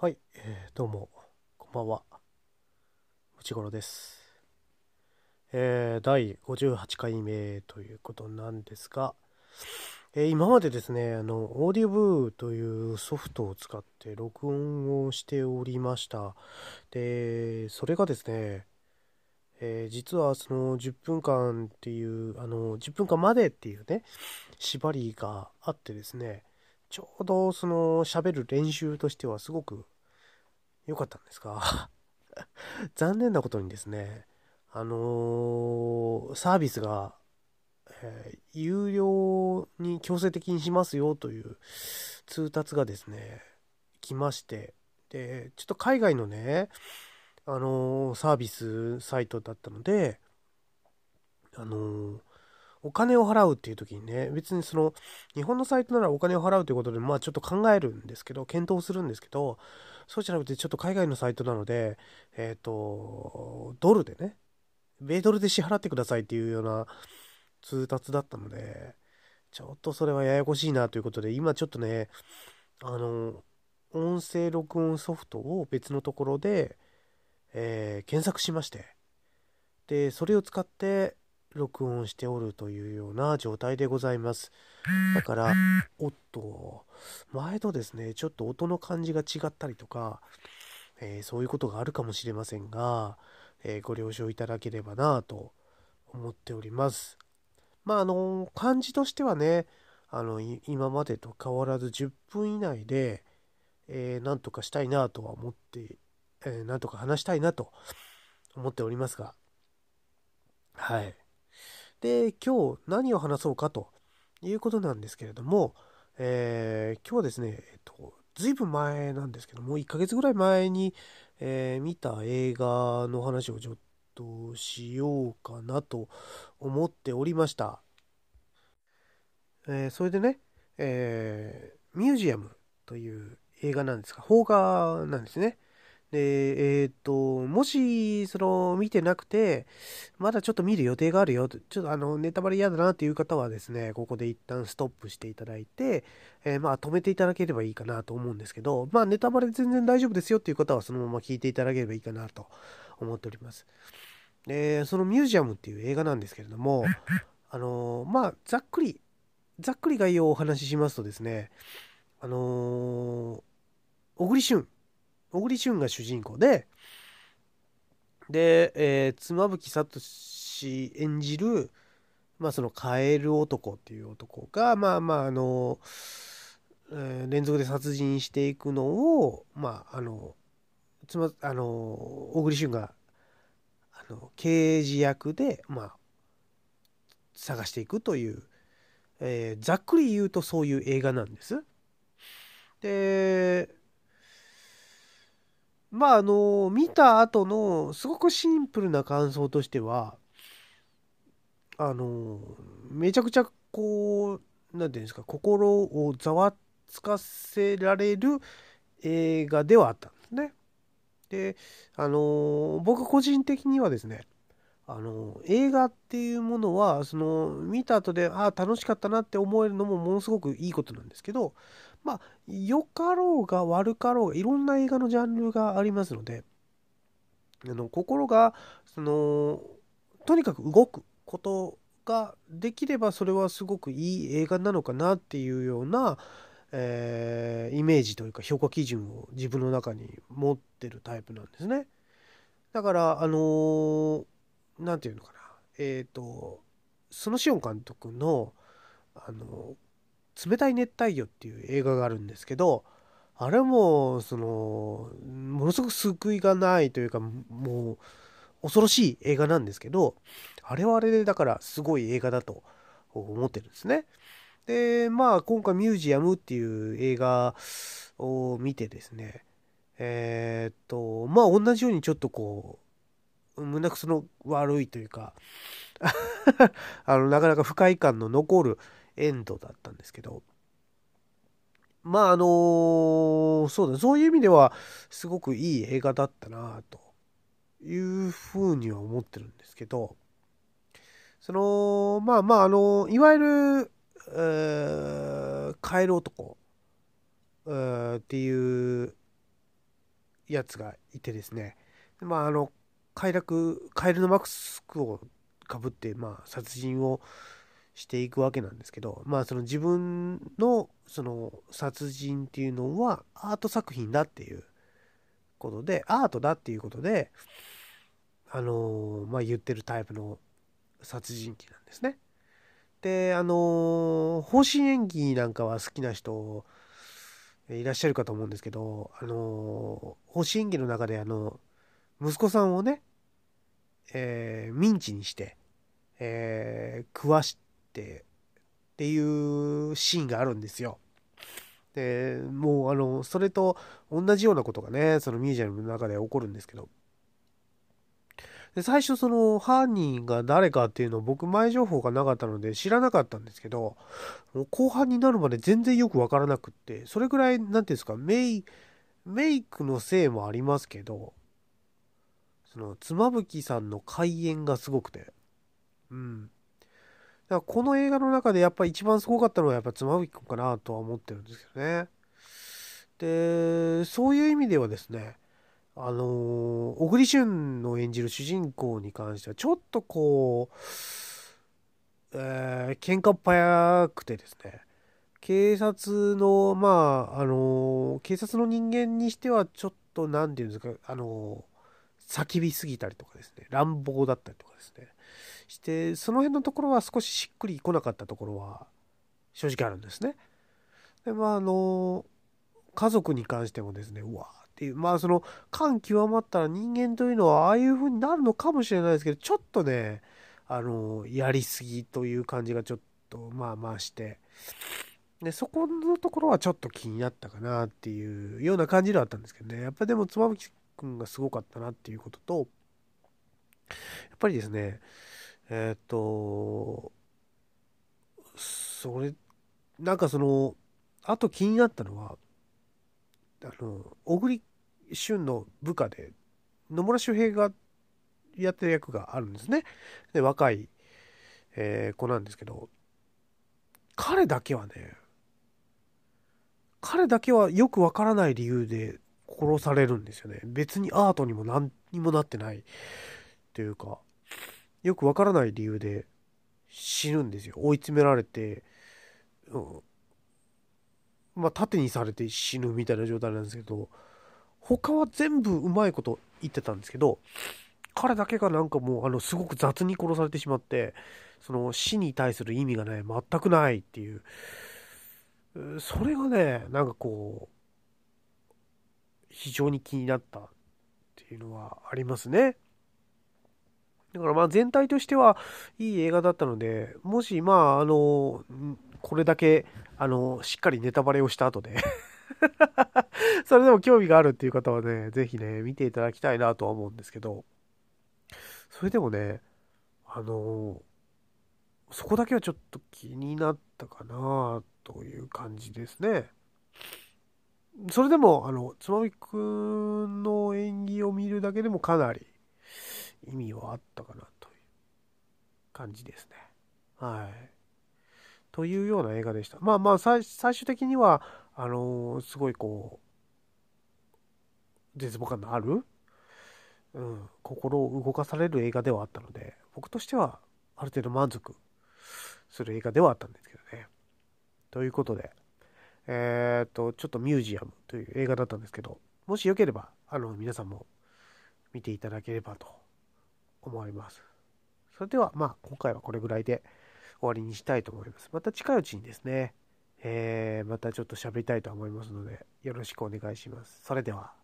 はい、えーどうも、こんばんは。内頃です。えー第58回目ということなんですが、えー今までですね、あの、オーディオブーというソフトを使って録音をしておりました。で、それがですね、えー実はその10分間っていう、あの、10分間までっていうね、縛りがあってですね、ちょうどその喋る練習としてはすごく良かったんですが 残念なことにですねあのーサービスが、えー有料に強制的にしますよという通達がですね来ましてでちょっと海外のねあのーサービスサイトだったのであのお金を払うっていう時にね別にその日本のサイトならお金を払うということでまあちょっと考えるんですけど検討するんですけどそうじゃなくてちょっと海外のサイトなのでえっ、とドルでね米ドルで支払ってくださいっていうような通達だったのでちょっとそれはややこしいなということで今ちょっとねあの音声録音ソフトを別のところで、えー検索しましてでそれを使って録音しておるというような状態でございます。だからおっと前とですねちょっと音の感じが違ったりとか、えーそういうことがあるかもしれませんが、えーご了承いただければなと思っております。まああの感じとしてはねあの今までと変わらず10分以内で、えーなんとかしたいなとは思って、えーなんとか話したいなと思っておりますが。はい。で今日何を話そうかということなんですけれども、えー今日はですね、えっと、ずいぶん前なんですけども、1ヶ月ぐらい前に、えー見た映画の話をちょっとしようかなと思っておりました。えーそれでね、えーミュージアムという映画なんですが、邦画なんですね。で、えーっと、もし、その、見てなくて、まだちょっと見る予定があるよと、ちょっとあの、ネタバレ嫌だなっていう方はですね、ここで一旦ストップしていただいて、えーまあ、止めていただければいいかなと思うんですけど、まあ、ネタバレ全然大丈夫ですよっていう方は、そのまま聞いていただければいいかなと思っております。で、そのミュージアムっていう映画なんですけれども、あのーまあ、ざっくり、ざっくり概要をお話ししますとですね、あのー小栗旬、小栗旬が主人公で、で、えー妻夫木聡演じる、まあ、そのカエル男っていう男が、まあまあ、あの、えー連続で殺人していくのを、まあ、あの、つま、あの、小栗旬が、あの、刑事役で、まあ、探していくという、えーざっくり言うとそういう映画なんです。で、まああの見た後のすごくシンプルな感想としてはあのめちゃくちゃこう何ていうんですか心をざわつかせられる映画ではあったんですね。であの僕個人的にはですねあの映画っていうものはその見た後でああ楽しかったなって思えるのもものすごくいいことなんですけどまあ良かろうが悪かろうがいろんな映画のジャンルがありますのであの心がそのとにかく動くことができればそれはすごくいい映画なのかなっていうような、えーイメージというか評価基準を自分の中に持ってるタイプなんですね。だからあのーなんていうのかなえっ、とそのシオン監督のあの冷たい熱帯魚っていう映画があるんですけどあれもそのものすごく救いがないというかもう恐ろしい映画なんですけどあれはあれでだからすごい映画だと思ってるんですね。でまあ今回「ミュージアム」っていう映画を見てですねえーっとまあ同じようにちょっとこう胸くその悪いというか あのなかなか不快感の残るエンドだったんですけど。まああのそうだそういう意味ではすごくいい映画だったなというふうには思ってるんですけど。そのまあまああのいわゆる、えーカエル男、えーっていうやつがいてですね、まあ、あの、快楽、カエルのマスクをかぶって、まあ、殺人をしていくわけなんですけど、まあ、その自分の、その、殺人っていうのはアート作品だっていうことで、アートだっていうことで、あのまあ、言ってるタイプの殺人鬼なんですね。で、あの方針演技なんかは好きな人、いらっしゃるかと思うんですけど、あの方針演技の中で、あの、息子さんをね、えー、ミンチにして、えー、食わしてっていうシーンがあるんですよ。で、もうあの、それと同じようなことがね、そのミュージアムの中で起こるんですけど、で最初その犯人が誰かっていうのを僕前情報がなかったので知らなかったんですけど後半になるまで全然よく分からなくってそれぐらい何て言うんですかメイメイクのせいもありますけどその妻夫木さんの開演がすごくて。うん。からこの映画の中でやっぱ一番すごかったのはやっぱ妻夫木君かなとは思ってるんですけどね。でそういう意味ではですねあのー、小栗旬の演じる主人公に関してはちょっとこう、えー、喧嘩っ早くてですね警察のまああのー、警察の人間にしてはちょっと何て言うんですかあのー、叫びすぎたりとかですね乱暴だったりとかですね。してその辺のところは少ししっくりこなかったところは正直あるんですね。でまああの家族に関してもですねうわーっていうまあその感極まったら人間というのはああいう風になるのかもしれないですけどちょっとねあのやりすぎという感じがちょっとまあまあしてでそこのところはちょっと気になったかなっていうような感じではあったんですけどねやっぱでも妻夫木君がすごかったなっていうこととやっぱりですねえっ、とそれなんかそのあと気になったのはあの小栗旬の部下で野村周平がやってる役があるんですね。で若い、えー、子なんですけど彼だけはね彼だけはよくわからない理由で殺されるんですよね。別にアートにも何にもなってないというかよくわからない理由で死ぬんですよ。追い詰められて、うん、まあ、盾にされて死ぬみたいな状態なんですけど他は全部うまいこと言ってたんですけど彼だけがなんかもうあのすごく雑に殺されてしまってその死に対する意味がね全くないっていうそれがねなんかこう非常に気になったっていうのはありますね。だからまあ全体としてはいい映画だったのでもしまああのこれだけあのしっかりネタバレをした後で それでも興味があるっていう方はね是非ね見ていただきたいなとは思うんですけどそれでもねあのそこだけはちょっと気になったかなという感じですね。それでもあのつまみくんの演技を見るだけでもかなり意味はあったかなという感じですね。はい。というような映画でした。まあまあ最終的にはあのー、すごいこう絶望感のある、うん、心を動かされる映画ではあったので僕としてはある程度満足する映画ではあったんですけどね。ということで、えっ、とちょっとミュージアムという映画だったんですけどもしよければあの皆さんも見ていただければと思います。それではまあ今回はこれぐらいで終わりにしたいと思います。また近いうちにですね、えー、またちょっと喋りたいと思いますのでよろしくお願いします。それでは。